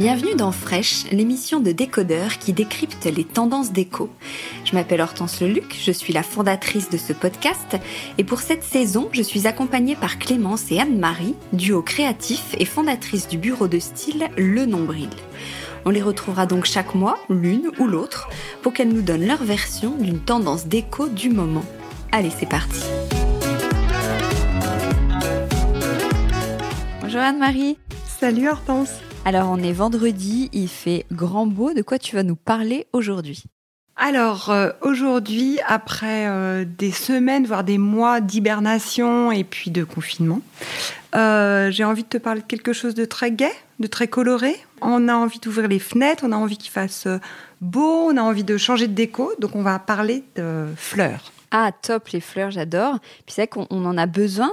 Bienvenue dans Fresh, l'émission de décodeurs qui décrypte les tendances déco. Je m'appelle Hortense Leluc, je suis la fondatrice de ce podcast et pour cette saison, je suis accompagnée par Clémence et Anne-Marie, duo créatif et fondatrice du bureau de style Le Nombril. On les retrouvera donc chaque mois, l'une ou l'autre, pour qu'elles nous donnent leur version d'une tendance déco du moment. Allez, c'est parti. Bonjour Anne-Marie. Salut Hortense. Alors on est vendredi, il fait grand beau. De quoi tu vas nous parler aujourd'hui alors euh, aujourd'hui, après euh, des semaines, voire des mois d'hibernation et puis de confinement, euh, j'ai envie de te parler de quelque chose de très gai, de très coloré. On a envie d'ouvrir les fenêtres, on a envie qu'il fasse beau, on a envie de changer de déco, donc on va parler de fleurs. Ah, top, les fleurs, j'adore. Puis c'est vrai qu'on en a besoin.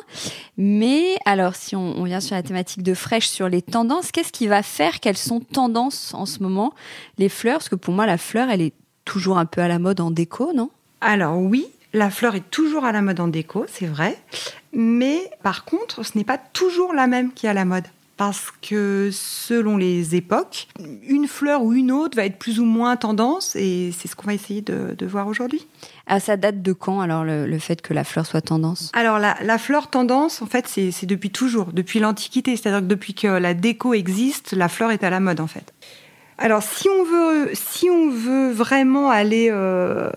Mais alors, si on, vient sur la thématique de fraîche, sur les tendances, qu'est-ce qui va faire Quelles sont tendances en ce moment Les fleurs, parce que pour moi, la fleur, elle est toujours un peu à la mode en déco, non? Alors oui, la fleur est toujours à la mode en déco, c'est vrai. Mais par contre, ce n'est pas toujours la même qui est à la mode parce que selon les époques, une fleur ou une autre va être plus ou moins tendance et c'est ce qu'on va essayer de, voir aujourd'hui. Ah, ça date de quand alors le, fait que la fleur soit tendance? Alors la, la, fleur tendance, en fait, c'est depuis toujours, depuis l'Antiquité. C'est-à-dire que depuis que la déco existe, la fleur est à la mode en fait. Alors, si on veut, si on veut vraiment aller euh,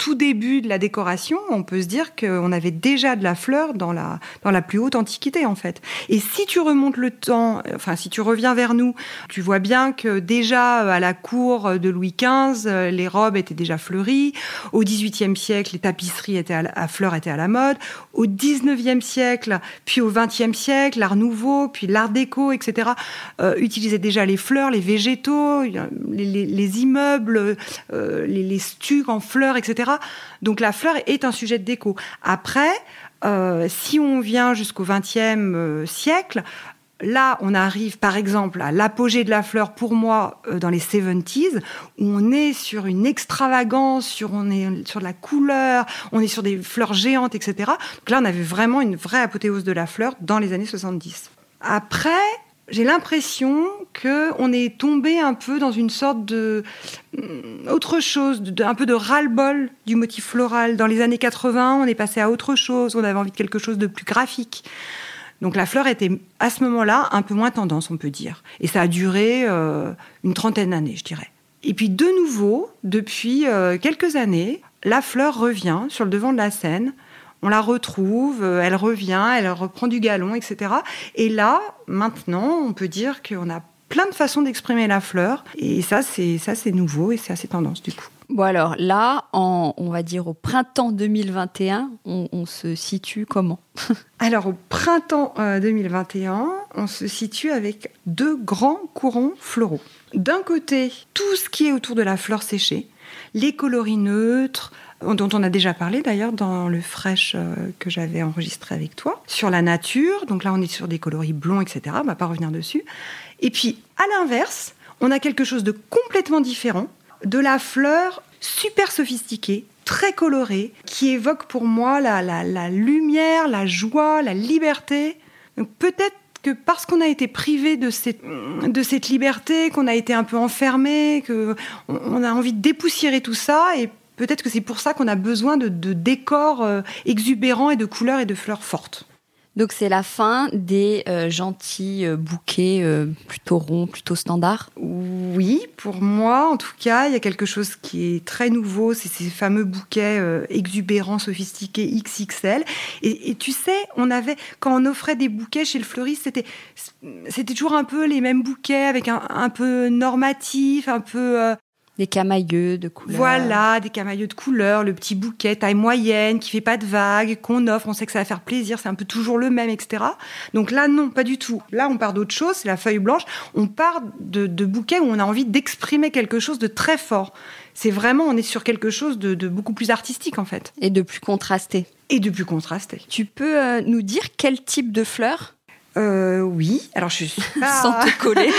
tout début de la décoration, on peut se dire qu'on avait déjà de la fleur dans la dans la plus haute antiquité en fait. Et si tu remontes le temps, enfin si tu reviens vers nous, tu vois bien que déjà à la cour de Louis XV, les robes étaient déjà fleuries. Au XVIIIe siècle, les tapisseries étaient à, fleurs étaient à la mode. Au XIXe siècle, puis au XXe siècle, l'Art Nouveau, puis l'Art déco, etc. Euh, utilisaient déjà les fleurs, les végétaux végétaux, les, immeubles, euh, les, stucs en fleurs, etc. Donc la fleur est un sujet de déco. Après, euh, si on vient jusqu'au XXe euh, siècle, Là, on arrive par exemple à l'apogée de la fleur pour moi dans les 70s, où on est sur une extravagance, sur, on est sur la couleur, on est sur des fleurs géantes, etc. Donc là, on avait vraiment une vraie apothéose de la fleur dans les années 70. Après, j'ai l'impression que on est tombé un peu dans une sorte de mm, autre chose, un peu de ras-le-bol du motif floral. Dans les années 80, on est passé à autre chose, on avait envie de quelque chose de plus graphique. Donc la fleur était à ce moment-là un peu moins tendance, on peut dire. Et ça a duré euh, une trentaine d'années, je dirais. Et puis de nouveau, depuis euh, quelques années, la fleur revient sur le devant de la scène on la retrouve, euh, elle revient, elle reprend du galon, etc. Et là, maintenant, on peut dire qu'on a plein de façons d'exprimer la fleur. Et ça, c'est ça, c'est nouveau et c'est assez tendance du coup. Bon alors là, en, on va dire au printemps 2021, on, se situe comment? Alors au printemps 2021, euh, on se situe avec deux grands courants floraux. D'un côté, tout ce qui est autour de la fleur séchée, les coloris neutres, dont on a déjà parlé d'ailleurs dans le fresh euh, que j'avais enregistré avec toi, sur la nature. Donc là, on est sur des coloris blonds, etc. On va pas revenir dessus. Et puis, à l'inverse, on a quelque chose de complètement différent. de la fleur super sophistiquée, très colorée, qui évoque pour moi la, la lumière, la joie, la liberté. Peut-être que parce qu'on a été privé de cette, de cette liberté, qu'on a été un peu enfermé, qu'on on a envie de dépoussiérer tout ça, et peut-être que c'est pour ça qu'on a besoin de, de décors euh, exubérants et de couleurs et de fleurs fortes. Donc c'est la fin des euh, gentils euh, bouquets euh, plutôt ronds, plutôt standards? Oui, pour moi en tout cas, il y a quelque chose qui est très nouveau, c'est ces fameux bouquets exubérants, sophistiqués XXL. Et, tu sais, on avait quand on offrait des bouquets chez le fleuriste, c'était c'était toujours un peu les mêmes bouquets avec un, un peu normatif, un peu des camailleux de couleur. Voilà, des camailleux de couleur, le petit bouquet taille moyenne qui fait pas de vagues, qu'on offre, on sait que ça va faire plaisir, c'est un peu toujours le même, etc. Donc là, non, pas du tout. Là, on part d'autre chose, c'est la feuille blanche. On part de, bouquets où on a envie d'exprimer quelque chose de très fort. C'est vraiment, on est sur quelque chose de, beaucoup plus artistique en fait. Et de plus contrasté. Et de plus contrasté. Tu peux euh, nous dire quel type de fleurs euh, oui, alors je suis pas... Sans te coller.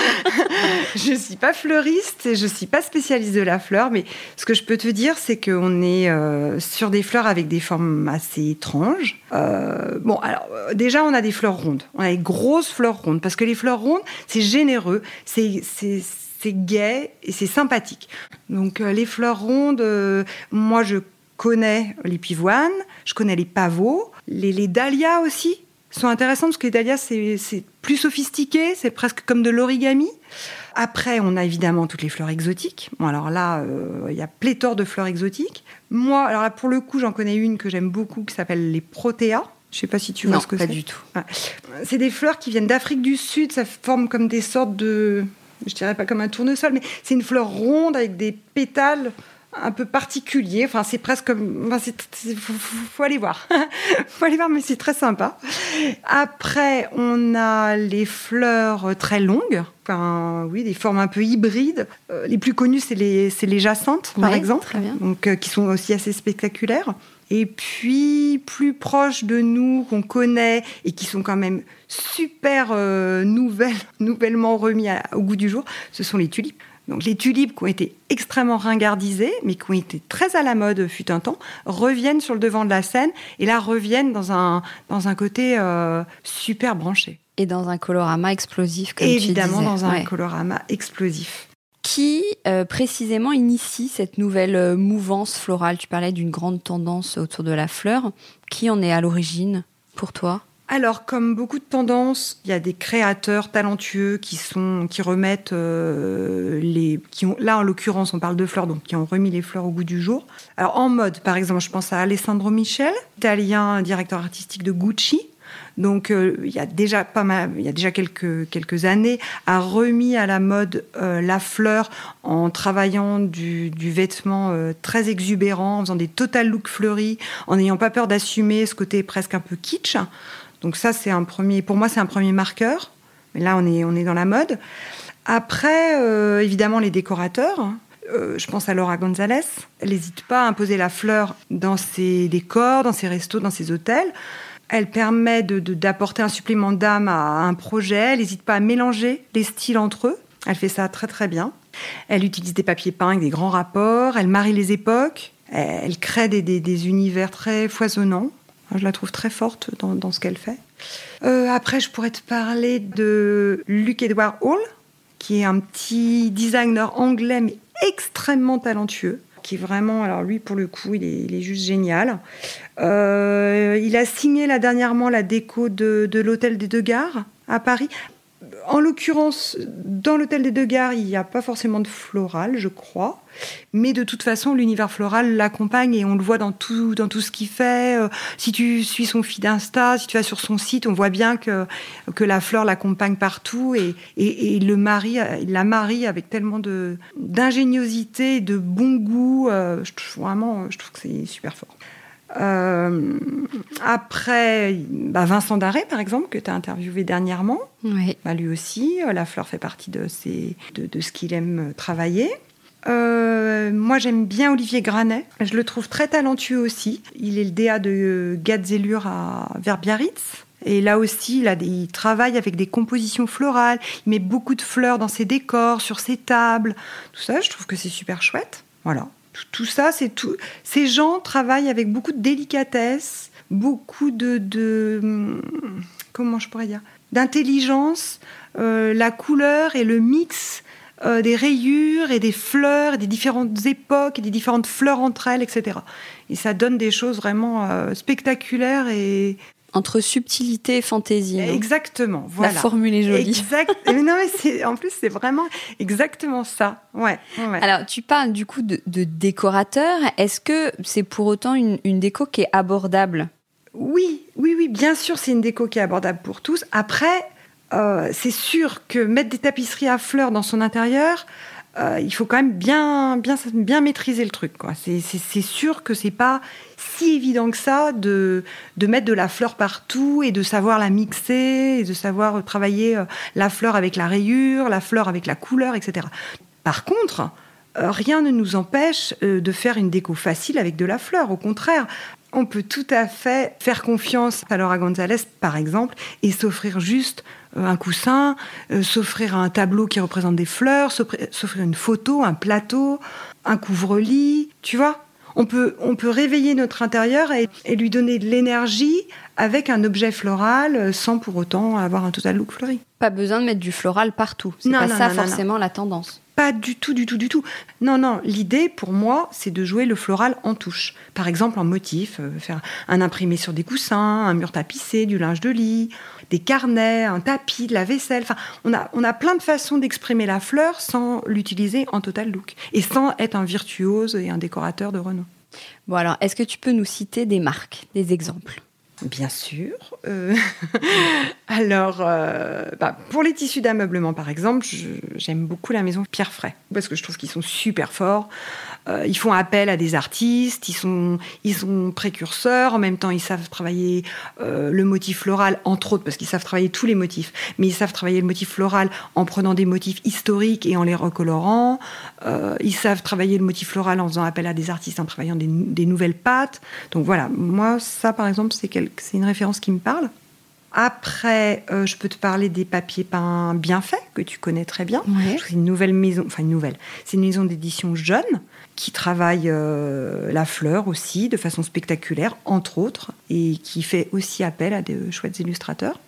je suis pas fleuriste et je suis pas spécialiste de la fleur, mais ce que je peux te dire, c'est qu'on est, euh, sur des fleurs avec des formes assez étranges. Euh, bon, alors déjà, on a des fleurs rondes. On a des grosses fleurs rondes, parce que les fleurs rondes, c'est généreux, c'est c'est gai et c'est sympathique. Donc les fleurs rondes, moi je connais les pivoines, je connais les pavots, les, les dahlias aussi sont intéressantes parce que les dahlias, c'est plus sophistiqué, c'est presque comme de l'origami. Après, on a évidemment toutes les fleurs exotiques. Bon, alors là, euh, il y a pléthore de fleurs exotiques. Moi, alors là, pour le coup, j'en connais une que j'aime beaucoup qui s'appelle les protéas. Je sais pas si tu vois ce que c'est. pas du tout. C'est des fleurs qui viennent d'Afrique du Sud. Ça forme comme des sortes de, je dirais pas comme un tournesol, mais c'est une fleur ronde avec des pétales un peu particulier. Enfin, c'est presque comme. Enfin, c'est, faut, aller voir. faut aller voir, mais c'est très sympa. Après, on a les fleurs très longues. Enfin, oui, des formes un peu hybrides. Euh, les plus connues, c'est les, c'est les jacinthes, par exemple. Donc, euh, qui sont aussi assez spectaculaires. Et puis, plus proches de nous, qu'on connaît et qui sont quand même super euh, nouvelles, nouvellement remis au goût du jour, ce sont les tulipes. Donc les tulipes qui ont été extrêmement ringardisées, mais qui ont été très à la mode fut un temps, reviennent sur le devant de la scène et là reviennent dans un, dans un côté euh, super branché. Et dans un colorama explosif, comme Évidemment, tu disais. dans un colorama explosif. Qui euh, précisément initie cette nouvelle euh, mouvance florale? Tu parlais d'une grande tendance autour de la fleur. Qui en est à l'origine pour toi? Alors, comme beaucoup de tendances, il y a des créateurs talentueux qui sont, qui remettent euh, les, qui ont, là en l'occurrence, on parle de fleurs, donc qui ont remis les fleurs au goût du jour. Alors en mode, par exemple, je pense à Alessandro Michel, italien directeur artistique de Gucci. Donc euh, il y a déjà pas mal, il y a déjà quelques quelques années, a remis à la mode euh, la fleur en travaillant du, du vêtement très exubérant, en faisant des total looks fleuris, en n'ayant pas peur d'assumer ce côté presque un peu kitsch. Donc ça, c'est un premier, pour moi, c'est un premier marqueur. Mais là, on est, on est dans la mode. Après, euh, évidemment, les décorateurs. Euh, je pense à Laura Gonzalez. Elle n'hésite pas à imposer la fleur dans ses décors, dans ses restos, dans ses hôtels. Elle permet d'apporter un supplément d'âme à un projet. Elle n'hésite pas à mélanger les styles entre eux. Elle fait ça très très bien. Elle utilise des papiers peints avec des grands rapports. Elle marie les époques. Elle crée des, des univers très foisonnants. Je la trouve très forte dans, ce qu'elle fait. Euh, après, je pourrais te parler de Luke Edward Hall, qui est un petit designer anglais, mais extrêmement talentueux qui est vraiment, alors lui pour le coup, il est, juste génial. Euh, il a signé là dernièrement la déco de, de l'hôtel des Deux Gares à Paris en l'occurrence, dans l'hôtel des deux gares, il n'y a pas forcément de floral, je crois. Mais de toute façon, l'univers floral l'accompagne et on le voit dans tout, dans tout ce qu'il fait. Euh, si tu suis son feed Insta, si tu vas sur son site, on voit bien que, la fleur l'accompagne partout et, le mari, il la marie avec tellement d'ingéniosité, de bon goût. Euh, vraiment, je trouve que c'est super fort. Euh, après, bah Vincent Daré, par exemple, que tu as interviewé dernièrement, oui. bah lui aussi, euh, la fleur fait partie de, ses, de, de ce qu'il aime travailler. Euh, moi, j'aime bien Olivier Granet. Je le trouve très talentueux aussi. Il est le DA de Gadzellure à Verbiaritz. Et là aussi, il, a il travaille avec des compositions florales. Il met beaucoup de fleurs dans ses décors, sur ses tables. Tout ça, je trouve que c'est super chouette. Voilà. Tout, ça, c'est tout. Ces gens travaillent avec beaucoup de délicatesse, beaucoup de, hum, comment je pourrais dire, d'intelligence. Euh, la couleur et le mix euh, des rayures et des fleurs, des différentes époques, et des différentes fleurs entre elles, etc. Et ça donne des choses vraiment euh, spectaculaires et entre subtilité et fantaisie. Exactement. Voilà. La formule est jolie. Exact. non, mais en plus, c'est vraiment exactement ça. Ouais, Alors, tu parles du coup de, décorateur. Est-ce que c'est pour autant une, déco qui est abordable? Oui, oui, oui. Bien sûr, c'est une déco qui est abordable pour tous. Après, euh, c'est sûr que mettre des tapisseries à fleurs dans son intérieur, euh, il faut quand même bien, bien, bien maîtriser le truc. C'est sûr que c'est pas si évident que ça de, de mettre de la fleur partout et de savoir la mixer et de savoir travailler euh, la fleur avec la rayure, la fleur avec la couleur, etc. Par contre, rien ne nous empêche de faire une déco facile avec de la fleur. Au contraire, on peut tout à fait faire confiance à Laura Gonzalez, par exemple, et s'offrir juste euh, un coussin, euh, s'offrir un tableau qui représente des fleurs, s'offrir une photo, un plateau, un couvre-lit, tu vois on peut, on peut réveiller notre intérieur et, lui donner de l'énergie avec un objet floral euh, sans pour autant avoir un total look fleuri. Pas besoin de mettre du floral partout. C'est pas ça forcément la tendance. Pas du tout, du tout, du tout. Non, non, l'idée pour moi, c'est de jouer le floral en touche. Par exemple, en motif, faire un imprimé sur des coussins, un mur tapissé, du linge de lit, des carnets, un tapis, de la vaisselle. Enfin, on a, on a plein de façons d'exprimer la fleur sans l'utiliser en total look et sans être un virtuose et un décorateur de renom. Bon alors, est-ce que tu peux nous citer des marques, des exemples? Bien sûr. Euh, alors, euh, bah, pour les tissus d'ameublement, par exemple, j'aime beaucoup la maison Pierre Fray parce que je trouve qu'ils sont super forts. Euh, ils font appel à des artistes, ils sont, ils sont précurseurs. En même temps, ils savent travailler le motif floral, entre autres, parce qu'ils savent travailler tous les motifs. Mais ils savent travailler le motif floral en prenant des motifs historiques et en les recolorant. ils savent travailler le motif floral en faisant appel à des artistes, en travaillant des, des nouvelles pâtes. Donc voilà, moi, ça, par exemple, c'est une référence qui me parle. Après, euh, je peux te parler des papiers peints bien faits, que tu connais très bien. C'est une nouvelle maison, enfin une nouvelle, c'est une maison d'édition jeune qui travaille euh, la fleur aussi de façon spectaculaire, entre autres, et qui fait aussi appel à des chouettes illustrateurs.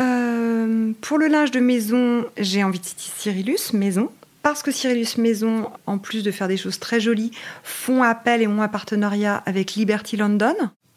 Euh, pour le linge de maison, j'ai envie de citer Cyrillus Maison, parce que Cyrillus Maison, en plus de faire des choses très jolies, font appel et ont un partenariat avec Liberty London,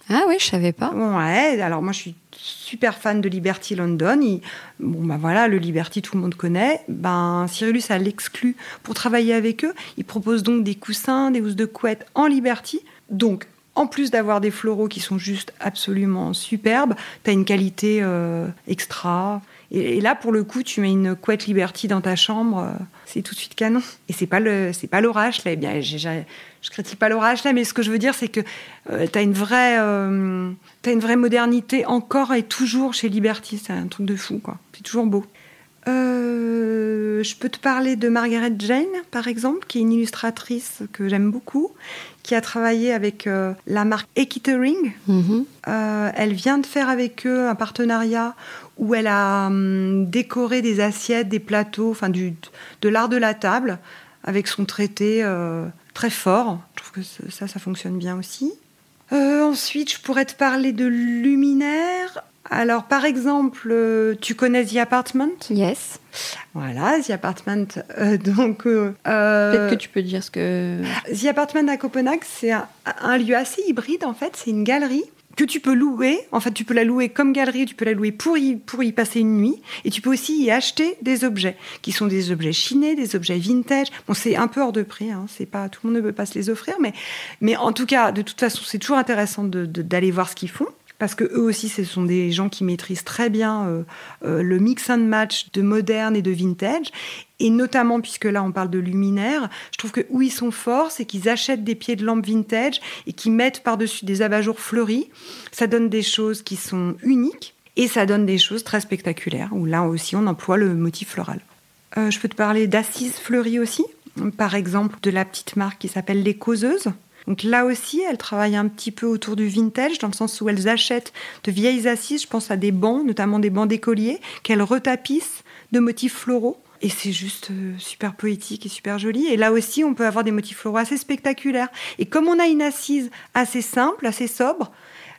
ah oui, je savais pas. Ouais, alors moi je suis super fan de Liberty London. bon ben voilà, le Liberty tout le monde connaît. Ben Cyrillus a l'exclu pour travailler avec eux. Il propose donc des coussins, des housses de couette en Liberty. Donc en plus d'avoir des floraux qui sont juste absolument superbes, tu as une qualité euh, extra. Et, là, pour le coup, tu mets une couette Liberty dans ta chambre, euh, c'est tout de suite canon. Et c'est pas le, c'est pas l'orage là. Eh bien, je critique pas l'orage là, mais ce que je veux dire, c'est que euh, tu as une vraie, euh, une vraie modernité encore et toujours chez Liberty. C'est un truc de fou, quoi. C'est toujours beau. je peux te parler de Margaret Jane, par exemple, qui est une illustratrice que j'aime beaucoup, qui a travaillé avec la marque Ekitering. Mm-hmm. elle vient de faire avec eux un partenariat où elle a hum, décoré des assiettes, des plateaux, enfin du, de l'art de la table, avec son traité euh, très fort. Je trouve que ça, ça fonctionne bien aussi. Euh, ensuite, je pourrais te parler de luminaires. Alors, par exemple, euh, tu connais The Apartment? Yes. Voilà, The Apartment. donc, peut-être que tu peux dire ce que. The Apartment à Copenhague, c'est un, lieu assez hybride en fait. C'est une galerie que tu peux louer. En fait, tu peux la louer comme galerie, tu peux la louer pour y, pour y passer une nuit. Et tu peux aussi y acheter des objets, qui sont des objets chinés, des objets vintage. Bon, c'est un peu hors de prix, hein, c'est pas, tout le monde ne peut pas se les offrir, mais, mais en tout cas, de toute façon, c'est toujours intéressant d'aller voir ce qu'ils font parce que eux aussi, ce sont des gens qui maîtrisent très bien euh, euh, le mix and match de moderne et de vintage. Et notamment, puisque là on parle de luminaires, je trouve que où ils sont forts, c'est qu'ils achètent des pieds de lampe vintage et qu'ils mettent par-dessus des abat-jours fleuris. Ça donne des choses qui sont uniques et ça donne des choses très spectaculaires, où là aussi on emploie le motif floral. Euh, je peux te parler d'assises fleuries aussi, par exemple de la petite marque qui s'appelle Les Causeuses, Donc là aussi, elles travaillent un petit peu autour du vintage, dans le sens où elles achètent de vieilles assises, je pense à des bancs, notamment des bancs d'écoliers, qu'elles retapissent de motifs floraux. Et c'est juste euh, super poétique et super joli. Et là aussi, on peut avoir des motifs floraux assez spectaculaires. Et comme on a une assise assez simple, assez sobre,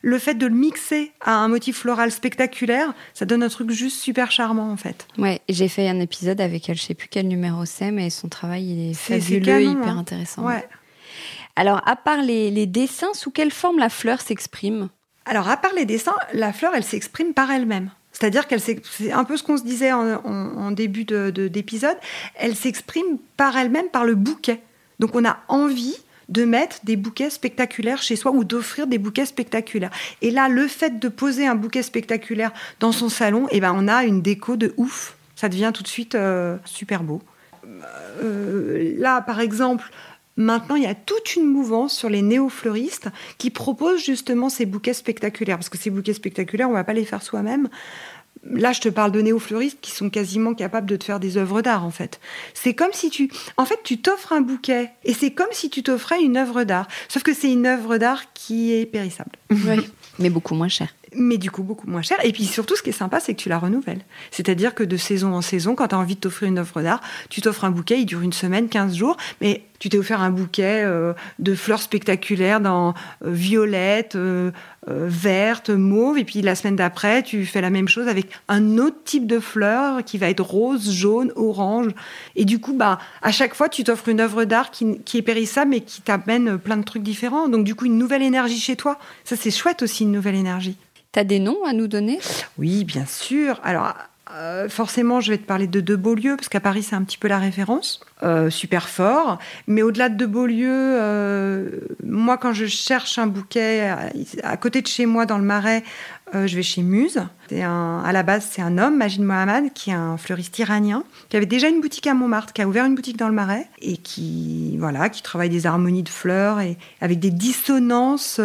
le fait de le mixer à un motif floral spectaculaire, ça donne un truc juste super charmant en fait. Ouais, j'ai fait un épisode avec elle, je sais plus quel numéro c'est, mais son travail il est, fabuleux, hyper hein. intéressant. Ouais. Alors, à part les, dessins, sous quelle forme la fleur s'exprime? Alors, à part les dessins, la fleur, elle s'exprime par elle-même. C'est-à-dire qu'elle c'est un peu ce qu'on se disait en, début d'épisode, elle s'exprime par elle-même par le bouquet. Donc on a envie de mettre des bouquets spectaculaires chez soi ou d'offrir des bouquets spectaculaires. Et là, le fait de poser un bouquet spectaculaire dans son salon, eh ben, on a une déco de ouf. Ça devient tout de suite euh, super beau. Euh, là, par exemple, Maintenant, il y a toute une mouvance sur les néo-fleuristes qui proposent justement ces bouquets spectaculaires. Parce que ces bouquets spectaculaires, on ne va pas les faire soi-même. Là, je te parle de néo-fleuristes qui sont quasiment capables de te faire des œuvres d'art, en fait. C'est comme si tu... En fait, tu t'offres un bouquet et c'est comme si tu t'offrais une œuvre d'art. Sauf que c'est une œuvre d'art qui est périssable. Oui, mais beaucoup moins chère mais du coup beaucoup moins cher. Et puis surtout, ce qui est sympa, c'est que tu la renouvelles. C'est-à-dire que de saison en saison, quand tu as envie de t'offrir une œuvre d'art, tu t'offres un bouquet, il dure une semaine, 15 jours, mais tu t'es offert un bouquet euh, de fleurs spectaculaires dans euh, violette, euh, verte, mauve, et puis la semaine d'après, tu fais la même chose avec un autre type de fleurs qui va être rose, jaune, orange. Et du coup, bah, à chaque fois, tu t'offres une œuvre d'art qui, qui, est périssable, mais qui t'amène plein de trucs différents. Donc du coup, une nouvelle énergie chez toi. Ça, c'est chouette aussi, une nouvelle énergie. Tu des noms à nous donner? Oui, bien sûr. Alors, euh, forcément, je vais te parler de De Beaulieu, parce qu'à Paris, c'est un petit peu la référence. Euh, super fort. Mais au-delà de De Beaulieu, euh, moi, quand je cherche un bouquet à, côté de chez moi, dans le Marais, je vais chez Muse. Un, à la base, c'est un homme, Majid Mohamed, qui est un fleuriste iranien, qui avait déjà une boutique à Montmartre, qui a ouvert une boutique dans le Marais, et qui, voilà, qui travaille des harmonies de fleurs et avec des dissonances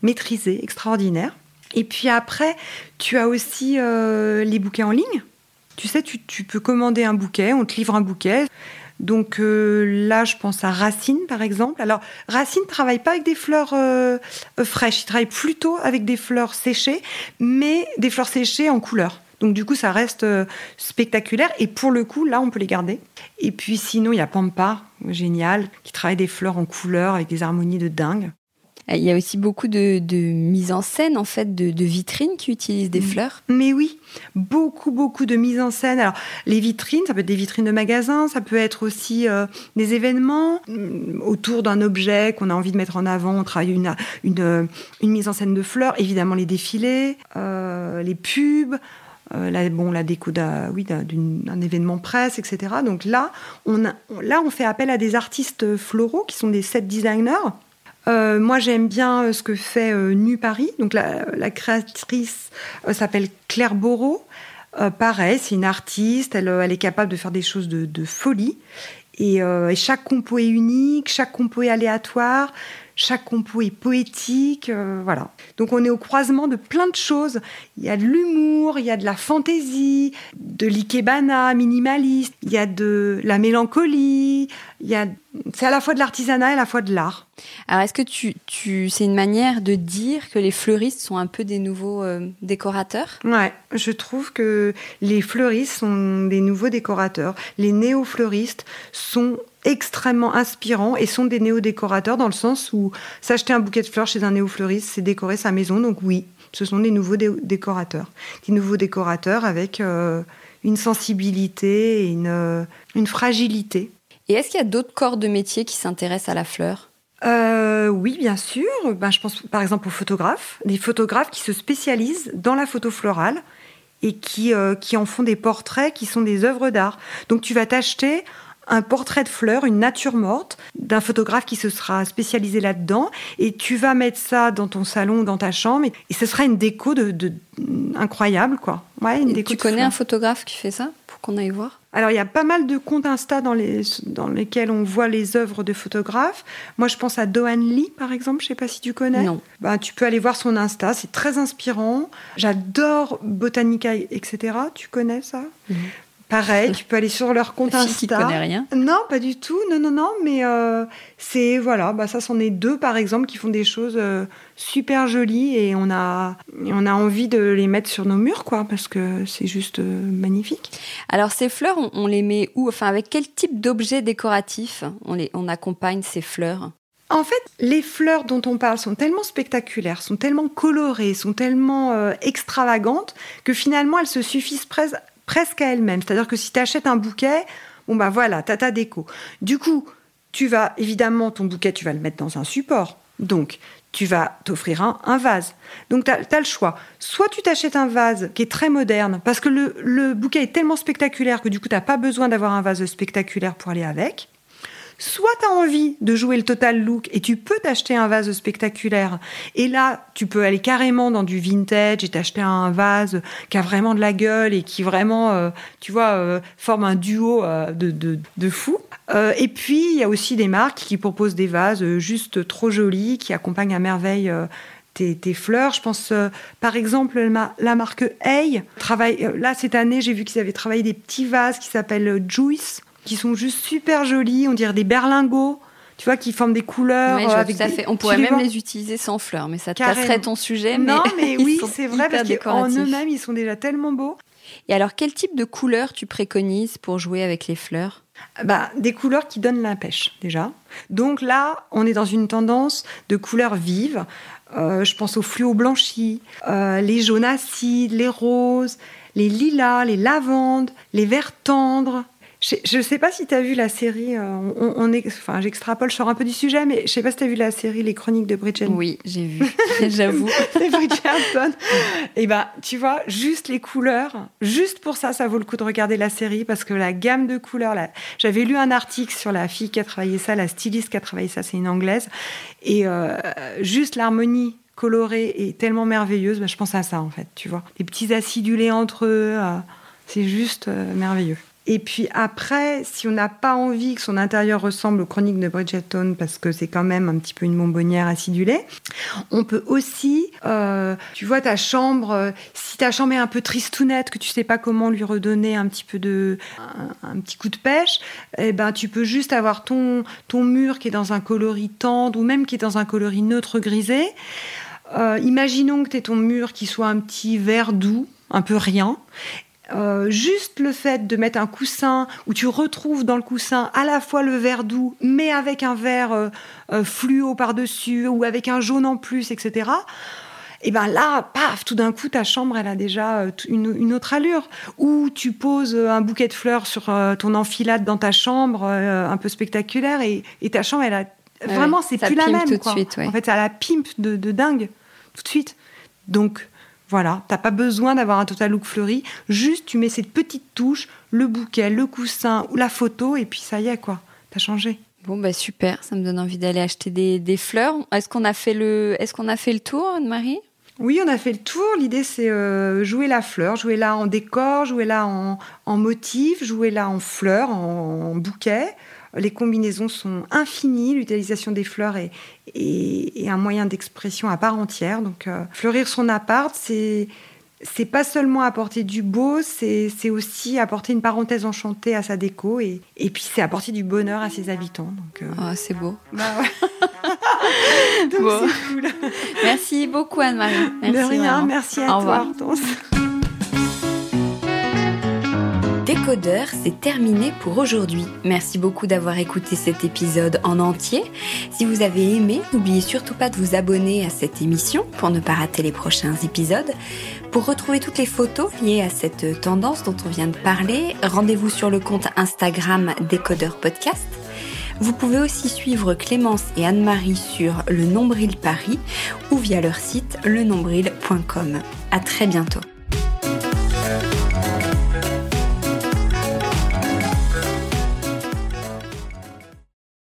maîtrisées, extraordinaires. Et puis après, tu as aussi euh, les bouquets en ligne. Tu sais, tu, peux commander un bouquet, on te livre un bouquet. Donc euh, là, je pense à Racine, par exemple. Alors, Racine ne travaille pas avec des fleurs euh, fraîches, il travaille plutôt avec des fleurs séchées, mais des fleurs séchées en couleur. Donc du coup, ça reste spectaculaire. Et pour le coup, là, on peut les garder. Et puis sinon, il y a Pampa, génial, qui travaille des fleurs en couleur avec des harmonies de dingue. Il y a aussi beaucoup de, mise en scène, en fait, de, vitrines qui utilisent des mm. fleurs. Mais oui, beaucoup, beaucoup de mise en scène. Alors, les vitrines, ça peut être des vitrines de magasins, ça peut être aussi euh, des événements mm, autour d'un objet qu'on a envie de mettre en avant. On travaille une, une, une mise en scène de fleurs, évidemment les défilés, euh, les pubs. Euh, la, bon, la déco d'un oui, d'un événement presse, etc. Donc là on, là, on fait appel à des artistes floraux qui sont des set designers euh, moi, j'aime bien euh, ce que fait euh, Nu Paris. Donc, la, créatrice s'appelle Claire Bourreau. pareil, c'est une artiste. Elle, est capable de faire des choses de, folie. Et, et, chaque compo est unique, chaque compo est aléatoire chaque compo est poétique, euh, voilà. Donc on est au croisement de plein de choses. Il y a de l'humour, il y a de la fantaisie, de l'ikebana minimaliste, il y a de la mélancolie, il y a c'est à la fois de l'artisanat et à la fois de l'art. Alors est-ce que tu, tu c'est une manière de dire que les fleuristes sont un peu des nouveaux euh, décorateurs? Ouais, je trouve que les fleuristes sont des nouveaux décorateurs. Les néo-fleuristes sont extrêmement inspirants et sont des néo-décorateurs dans le sens où s'acheter un bouquet de fleurs chez un néo-fleuriste, c'est décorer sa maison. Donc oui, ce sont des nouveaux décorateurs. Des nouveaux décorateurs avec euh, une sensibilité et une, euh, une fragilité. Et est-ce qu'il y a d'autres corps de métier qui s'intéressent à la fleur? Euh, oui, bien sûr. Ben, je pense par exemple aux photographes, des photographes qui se spécialisent dans la photo florale et qui, qui en font des portraits qui sont des œuvres d'art. Donc tu vas t'acheter un portrait de fleurs, une nature morte, d'un photographe qui se sera spécialisé là-dedans, et tu vas mettre ça dans ton salon, dans ta chambre, et, ce sera une déco de, incroyable, quoi. Ouais, une déco tu connais un photographe qui fait ça pour qu'on aille voir? Alors, il y a pas mal de comptes Insta dans, les, dans lesquels on voit les œuvres de photographes. Moi, je pense à Doan Lee, par exemple. Je sais pas si tu connais. Non. Bah, tu peux aller voir son Insta. C'est très inspirant. J'adore Botanica, etc. Tu connais ça? Pareil, tu peux aller sur leur compte Insta. qui connaît rien. Non, pas du tout. Non, non, non. Mais euh, c'est voilà, bah ça, c'en est deux par exemple qui font des choses euh, super jolies et on a on a envie de les mettre sur nos murs, quoi, parce que c'est juste euh, magnifique. Alors ces fleurs, on, les met où? Enfin, avec quel type d'objet décoratif on les on accompagne ces fleurs? En fait, les fleurs dont on parle sont tellement spectaculaires, sont tellement colorées, sont tellement extravagantes que finalement elles se suffisent presque presque à elle-même. C'est-à-dire que si tu achètes un bouquet, bon bah voilà, t'as ta déco. Du coup, tu vas évidemment ton bouquet, tu vas le mettre dans un support. Donc, tu vas t'offrir un, vase. Donc, tu as, le choix. Soit tu t'achètes un vase qui est très moderne, parce que le, le bouquet est tellement spectaculaire que du coup, tu n'as pas besoin d'avoir un vase spectaculaire pour aller avec. Soit tu as envie de jouer le total look et tu peux t'acheter un vase spectaculaire. Et là, tu peux aller carrément dans du vintage et t'acheter un vase qui a vraiment de la gueule et qui vraiment, euh, tu vois, euh, forme un duo euh, de, de, de fou. et puis, il y a aussi des marques qui proposent des vases juste trop jolis, qui accompagnent à merveille tes, tes, fleurs. Je pense, par exemple, la, marque Hey travaille. là, cette année, j'ai vu qu'ils avaient travaillé des petits vases qui s'appellent Juice qui sont juste super jolis, on dirait des berlingots, tu vois, qui forment des couleurs. Oui, avec fait. On pourrait même les utiliser sans fleurs, mais ça te ton sujet. Non, mais, oui, c'est vrai, parce qu'en eux-mêmes, ils sont déjà tellement beaux. Et alors, quel type de couleurs tu préconises pour jouer avec les fleurs? Bah, des couleurs qui donnent la pêche déjà. Donc là, on est dans une tendance de couleurs vives. Euh, je pense aux fluo blanchis, euh, les jaunes acides, les roses, les lilas, les lavandes, les verts tendres, je ne sais pas si tu as vu la série, euh, on, est, enfin j'extrapole, je sors un peu du sujet, mais je sais pas si tu as vu la série Les Chroniques de Bridget. Oui, j'ai vu, j'avoue. les Bridgerton. Et eh ben, tu vois, juste les couleurs, juste pour ça, ça vaut le coup de regarder la série parce que la gamme de couleurs, j'avais lu un article sur la fille qui a travaillé ça, la styliste qui a travaillé ça, c'est une anglaise, et euh, juste l'harmonie colorée est tellement merveilleuse, ben, je pense à ça en fait, tu vois. Les petits acidulés entre eux, euh, c'est juste merveilleux. Et puis après, si on n'a pas envie que son intérieur ressemble aux chroniques de Bridgerton, parce que c'est quand même un petit peu une bonbonnière acidulée, on peut aussi, euh, tu vois, ta chambre, euh, si ta chambre est un peu tristounette, que tu sais pas comment lui redonner un petit peu de, un, petit coup de pêche, eh ben tu peux juste avoir ton, ton mur qui est dans un coloris tendre ou même qui est dans un coloris neutre grisé. Euh, imaginons que tu ton mur qui soit un petit vert doux, un peu rien, euh, juste le fait de mettre un coussin où tu retrouves dans le coussin à la fois le vert doux, mais avec un vert euh, euh, fluo par-dessus ou avec un jaune en plus, etc. Et ben là, paf, tout d'un coup, ta chambre, elle a déjà une, autre allure. Ou tu poses un bouquet de fleurs sur ton enfilade dans ta chambre, un peu spectaculaire, et, ta chambre, elle a vraiment, c'est plus la même. Tout De suite, En fait, ça a la pimpe de, de dingue tout de suite. Donc, voilà, t'as pas besoin d'avoir un total look fleuri, juste tu mets cette petite touche, le bouquet, le coussin ou la photo, et puis ça y est, quoi, t'as changé. Bon bah super, ça me donne envie d'aller acheter des, fleurs. Est-ce qu'on a fait le, est-ce qu'on a fait le tour, Anne-Marie? Oui, on a fait le tour. L'idée, c'est euh, jouer la fleur, jouer là en décor, jouer là en, motif, jouer là en fleurs, en bouquet. Les combinaisons sont infinies. L'utilisation des fleurs est, un moyen d'expression à part entière. Donc, euh, fleurir son appart, c'est c'est pas seulement apporter du beau, c'est aussi apporter une parenthèse enchantée à sa déco et, et puis c'est apporter du bonheur à ses habitants. Donc, euh, ah, c'est beau. Bah donc cool. Merci beaucoup Anne-Marie. De rien, merci à Au toi. Revoir. Décodeur, c'est terminé pour aujourd'hui. Merci beaucoup d'avoir écouté cet épisode en entier. Si vous avez aimé, n'oubliez surtout pas de vous abonner à cette émission pour ne pas rater les prochains épisodes. Pour retrouver toutes les photos liées à cette tendance dont on vient de parler, rendez-vous sur le compte Instagram Décodeur Podcast. Vous pouvez aussi suivre Clémence et Anne-Marie sur le Nombril Paris ou via leur site lenombril.com. À très bientôt.